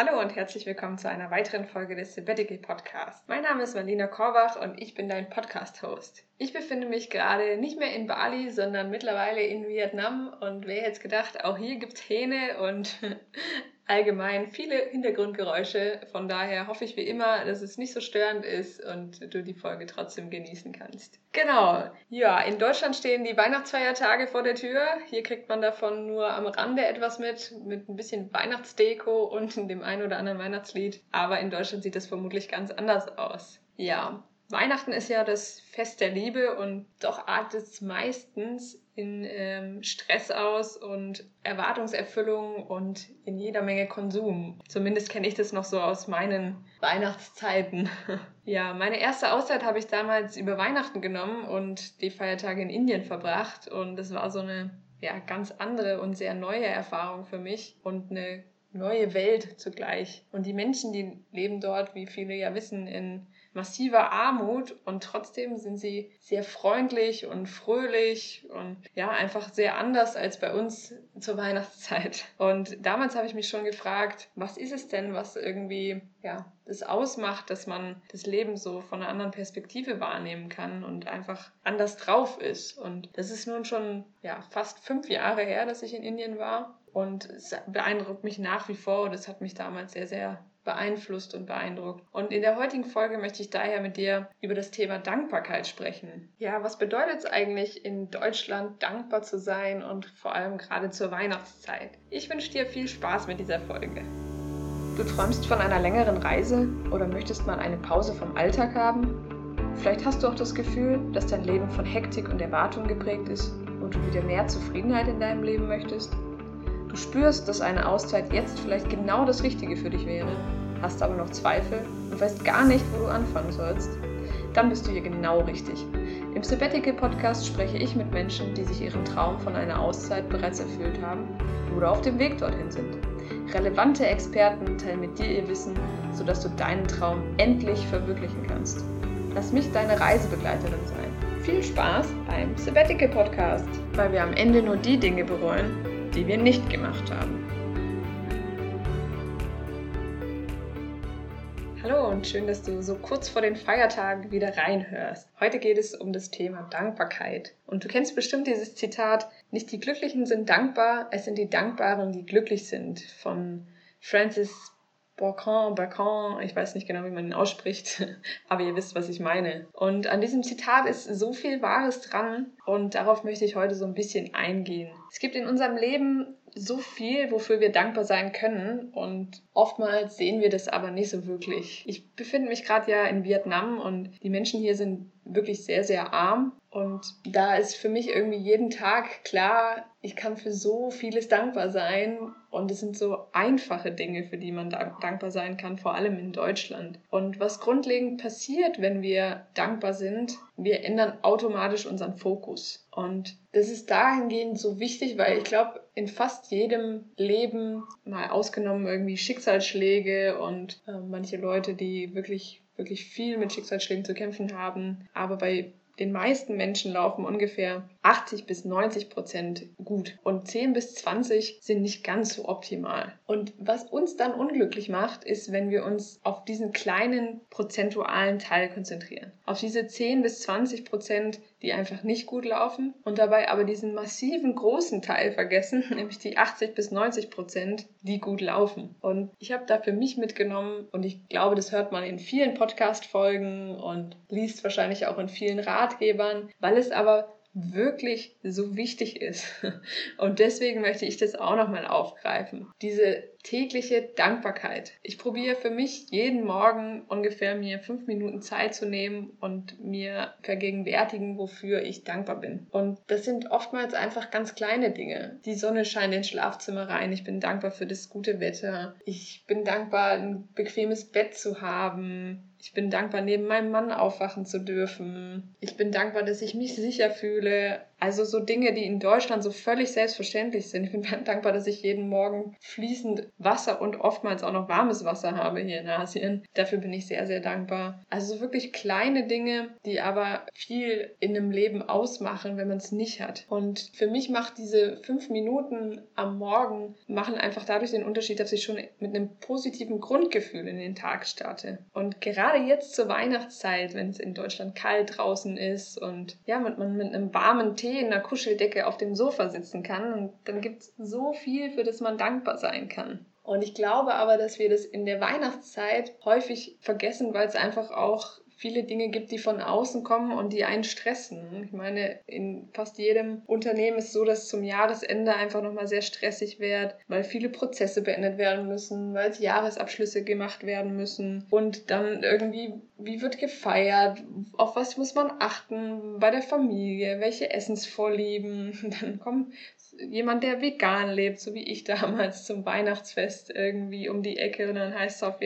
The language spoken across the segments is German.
Hallo und herzlich willkommen zu einer weiteren Folge des Sabbatical Podcasts. Mein Name ist Marlena Korbach und ich bin dein Podcast-Host. Ich befinde mich gerade nicht mehr in Bali, sondern mittlerweile in Vietnam und wer hätte gedacht, auch hier gibt es Hähne und allgemein viele Hintergrundgeräusche. Von daher hoffe ich wie immer, dass es nicht so störend ist und du die Folge trotzdem genießen kannst. Genau. Ja, in Deutschland stehen die Weihnachtsfeiertage vor der Tür. Hier kriegt man davon nur am Rande etwas mit, mit ein bisschen Weihnachtsdeko und dem einen oder anderen Weihnachtslied. Aber in Deutschland sieht das vermutlich ganz anders aus. Ja, Weihnachten ist ja das Fest der Liebe und doch artet es meistens in ähm, Stress aus und Erwartungserfüllung und in jeder Menge Konsum. Zumindest kenne ich das noch so aus meinen Weihnachtszeiten. ja, meine erste Auszeit habe ich damals über Weihnachten genommen und die Feiertage in Indien verbracht und das war so eine ja, ganz andere und sehr neue Erfahrung für mich und eine neue Welt zugleich. Und die Menschen, die leben dort, wie viele ja wissen, in massiver Armut und trotzdem sind sie sehr freundlich und fröhlich und ja, einfach sehr anders als bei uns zur Weihnachtszeit. Und damals habe ich mich schon gefragt, was ist es denn, was irgendwie ja, das ausmacht, dass man das Leben so von einer anderen Perspektive wahrnehmen kann und einfach anders drauf ist. Und das ist nun schon ja, fast fünf Jahre her, dass ich in Indien war. Und es beeindruckt mich nach wie vor. Und es hat mich damals sehr, sehr beeinflusst und beeindruckt. Und in der heutigen Folge möchte ich daher mit dir über das Thema Dankbarkeit sprechen. Ja, was bedeutet es eigentlich in Deutschland dankbar zu sein und vor allem gerade zur Weihnachtszeit? Ich wünsche dir viel Spaß mit dieser Folge. Du träumst von einer längeren Reise oder möchtest mal eine Pause vom Alltag haben? Vielleicht hast du auch das Gefühl, dass dein Leben von Hektik und Erwartung geprägt ist und du wieder mehr Zufriedenheit in deinem Leben möchtest? Spürst, dass eine Auszeit jetzt vielleicht genau das Richtige für dich wäre, hast aber noch Zweifel und weißt gar nicht, wo du anfangen sollst, dann bist du hier genau richtig. Im Sabbatical Podcast spreche ich mit Menschen, die sich ihren Traum von einer Auszeit bereits erfüllt haben oder auf dem Weg dorthin sind. Relevante Experten teilen mit dir ihr Wissen, sodass du deinen Traum endlich verwirklichen kannst. Lass mich deine Reisebegleiterin sein. Viel Spaß beim Sabbatical Podcast, weil wir am Ende nur die Dinge bereuen, die wir nicht gemacht haben. Hallo und schön, dass du so kurz vor den Feiertagen wieder reinhörst. Heute geht es um das Thema Dankbarkeit. Und du kennst bestimmt dieses Zitat, nicht die Glücklichen sind dankbar, es sind die Dankbaren, die glücklich sind, von Francis Bacon, Bacon, ich weiß nicht genau, wie man ihn ausspricht, aber ihr wisst, was ich meine. Und an diesem Zitat ist so viel Wahres dran und darauf möchte ich heute so ein bisschen eingehen. Es gibt in unserem Leben so viel, wofür wir dankbar sein können und oftmals sehen wir das aber nicht so wirklich. Ich befinde mich gerade ja in Vietnam und die Menschen hier sind wirklich sehr, sehr arm und da ist für mich irgendwie jeden Tag klar, ich kann für so vieles dankbar sein und es sind so einfache Dinge, für die man dankbar sein kann, vor allem in Deutschland. Und was grundlegend passiert, wenn wir dankbar sind, wir ändern automatisch unseren Fokus. Und das ist dahingehend so wichtig, weil ich glaube, in fast jedem Leben, mal ausgenommen irgendwie Schicksalsschläge und äh, manche Leute, die wirklich wirklich viel mit Schicksalsschlägen zu kämpfen haben, aber bei den meisten Menschen laufen ungefähr 80 bis 90 Prozent gut und 10 bis 20 sind nicht ganz so optimal. Und was uns dann unglücklich macht, ist, wenn wir uns auf diesen kleinen prozentualen Teil konzentrieren. Auf diese 10 bis 20 Prozent, die einfach nicht gut laufen und dabei aber diesen massiven großen Teil vergessen, nämlich die 80 bis 90 Prozent, die gut laufen. Und ich habe da für mich mitgenommen und ich glaube, das hört man in vielen Podcast-Folgen und liest wahrscheinlich auch in vielen Ratgebern, weil es aber wirklich so wichtig ist. Und deswegen möchte ich das auch nochmal aufgreifen. Diese tägliche Dankbarkeit. Ich probiere für mich jeden Morgen ungefähr mir fünf Minuten Zeit zu nehmen und mir vergegenwärtigen, wofür ich dankbar bin. Und das sind oftmals einfach ganz kleine Dinge. Die Sonne scheint ins Schlafzimmer rein. Ich bin dankbar für das gute Wetter. Ich bin dankbar, ein bequemes Bett zu haben. Ich bin dankbar, neben meinem Mann aufwachen zu dürfen. Ich bin dankbar, dass ich mich sicher fühle Also so Dinge, die in Deutschland so völlig selbstverständlich sind. Ich bin dankbar, dass ich jeden Morgen fließend Wasser und oftmals auch noch warmes Wasser habe hier in Asien. Dafür bin ich sehr, sehr dankbar. Also wirklich kleine Dinge, die aber viel in einem Leben ausmachen, wenn man es nicht hat. Und für mich macht diese fünf Minuten am Morgen machen einfach dadurch den Unterschied, dass ich schon mit einem positiven Grundgefühl in den Tag starte. Und gerade jetzt zur Weihnachtszeit, wenn es in Deutschland kalt draußen ist und ja, man, man mit einem warmen Tee in einer Kuscheldecke auf dem Sofa sitzen kann, und dann gibt es so viel, für das man dankbar sein kann. Und ich glaube aber, dass wir das in der Weihnachtszeit häufig vergessen, weil es einfach auch viele Dinge gibt, die von außen kommen und die einen stressen. Ich meine, in fast jedem Unternehmen ist es so, dass zum Jahresende einfach nochmal sehr stressig wird, weil viele Prozesse beendet werden müssen, weil es Jahresabschlüsse gemacht werden müssen und dann irgendwie, wie wird gefeiert, auf was muss man achten bei der Familie, welche Essensvorlieben. Dann kommen jemand, der vegan lebt, so wie ich damals zum Weihnachtsfest irgendwie um die Ecke und dann heißt es auf,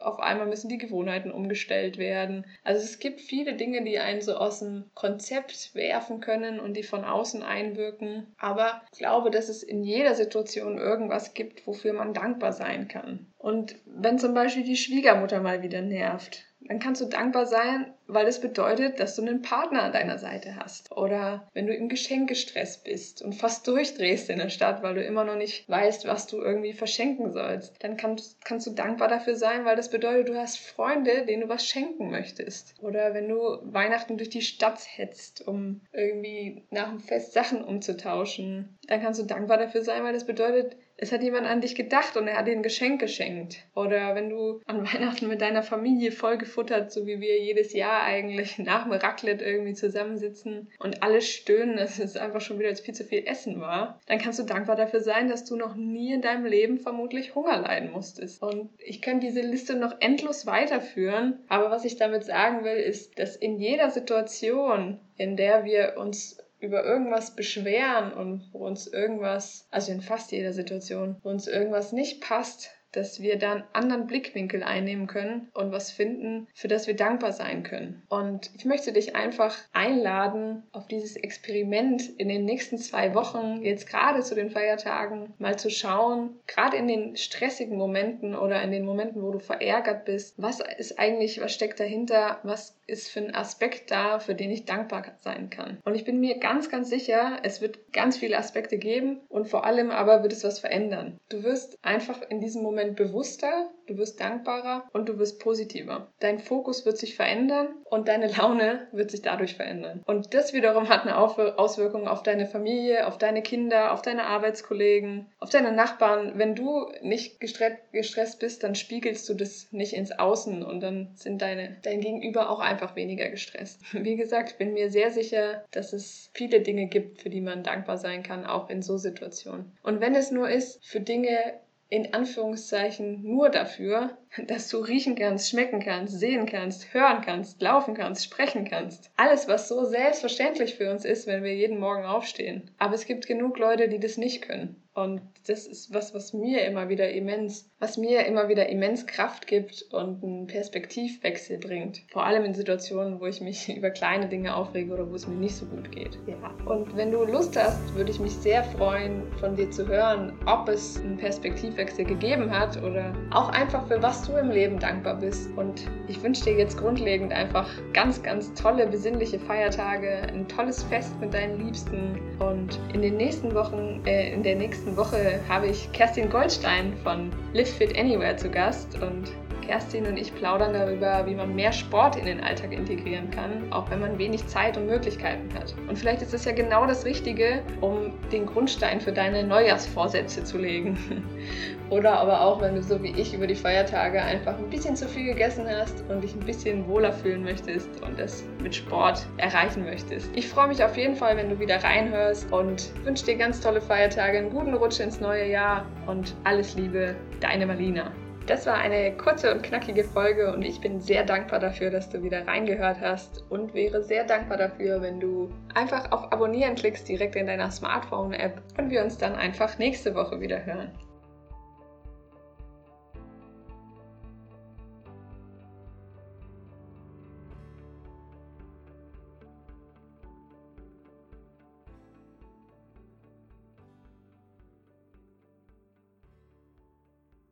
auf einmal müssen die Gewohnheiten umgestellt werden. Also es gibt viele Dinge, die einen so aus dem Konzept werfen können und die von außen einwirken. Aber ich glaube, dass es in jeder Situation irgendwas gibt, wofür man dankbar sein kann. Und wenn zum Beispiel die Schwiegermutter mal wieder nervt, dann kannst du dankbar sein, weil es bedeutet, dass du einen Partner an deiner Seite hast. Oder wenn du im Geschenkestress bist und fast durchdrehst in der Stadt, weil du immer noch nicht weißt, was du irgendwie verschenken sollst, dann kannst, kannst du dankbar dafür sein, weil das bedeutet, du hast Freunde, denen du was schenken möchtest. Oder wenn du Weihnachten durch die Stadt hetzt, um irgendwie nach dem Fest Sachen umzutauschen, dann kannst du dankbar dafür sein, weil das bedeutet, es hat jemand an dich gedacht und er hat dir ein Geschenk geschenkt. Oder wenn du an Weihnachten mit deiner Familie voll gefuttert, so wie wir jedes Jahr eigentlich nach dem Raclette irgendwie zusammensitzen und alle stöhnen, dass es einfach schon wieder viel zu viel Essen war, dann kannst du dankbar dafür sein, dass du noch nie in deinem Leben vermutlich Hunger leiden musstest. Und ich könnte diese Liste noch endlos weiterführen, aber was ich damit sagen will, ist, dass in jeder Situation, in der wir uns über irgendwas beschweren und wo uns irgendwas, also in fast jeder Situation, wo uns irgendwas nicht passt, dass wir da einen anderen Blickwinkel einnehmen können und was finden, für das wir dankbar sein können. Und ich möchte dich einfach einladen, auf dieses Experiment in den nächsten zwei Wochen, jetzt gerade zu den Feiertagen, mal zu schauen, gerade in den stressigen Momenten oder in den Momenten, wo du verärgert bist, was ist eigentlich, was steckt dahinter, was ist für ein Aspekt da, für den ich dankbar sein kann. Und ich bin mir ganz, ganz sicher, es wird ganz viele Aspekte geben und vor allem aber wird es was verändern. Du wirst einfach in diesem Moment Moment bewusster, du wirst dankbarer und du wirst positiver. Dein Fokus wird sich verändern und deine Laune wird sich dadurch verändern. Und das wiederum hat eine Auswirkung auf deine Familie, auf deine Kinder, auf deine Arbeitskollegen, auf deine Nachbarn. Wenn du nicht gestresst bist, dann spiegelst du das nicht ins Außen und dann sind deine, dein Gegenüber auch einfach weniger gestresst. Wie gesagt, ich bin mir sehr sicher, dass es viele Dinge gibt, für die man dankbar sein kann, auch in so Situationen. Und wenn es nur ist, für Dinge, in Anführungszeichen nur dafür, dass du riechen kannst, schmecken kannst, sehen kannst, hören kannst, laufen kannst, sprechen kannst. Alles, was so selbstverständlich für uns ist, wenn wir jeden Morgen aufstehen. Aber es gibt genug Leute, die das nicht können. Und das ist was, was mir immer wieder immens, was mir immer wieder immens Kraft gibt und einen Perspektivwechsel bringt. Vor allem in Situationen, wo ich mich über kleine Dinge aufrege oder wo es mir nicht so gut geht. Ja. Und wenn du Lust hast, würde ich mich sehr freuen, von dir zu hören, ob es einen Perspektivwechsel gegeben hat oder auch einfach für was du im Leben dankbar bist. Und ich wünsche dir jetzt grundlegend einfach ganz, ganz tolle, besinnliche Feiertage, ein tolles Fest mit deinen Liebsten und in den nächsten Wochen, äh, in der nächsten nächsten Woche habe ich Kerstin Goldstein von Live Fit Anywhere zu Gast und Kerstin und ich plaudern darüber, wie man mehr Sport in den Alltag integrieren kann, auch wenn man wenig Zeit und Möglichkeiten hat. Und vielleicht ist es ja genau das Richtige, um den Grundstein für deine Neujahrsvorsätze zu legen. Oder aber auch, wenn du so wie ich über die Feiertage einfach ein bisschen zu viel gegessen hast und dich ein bisschen wohler fühlen möchtest und das mit Sport erreichen möchtest. Ich freue mich auf jeden Fall, wenn du wieder reinhörst und wünsche dir ganz tolle Feiertage, einen guten Rutsch ins neue Jahr und alles Liebe, deine Marlina. Das war eine kurze und knackige Folge und ich bin sehr dankbar dafür, dass du wieder reingehört hast und wäre sehr dankbar dafür, wenn du einfach auf Abonnieren klickst direkt in deiner Smartphone-App und wir uns dann einfach nächste Woche wieder hören.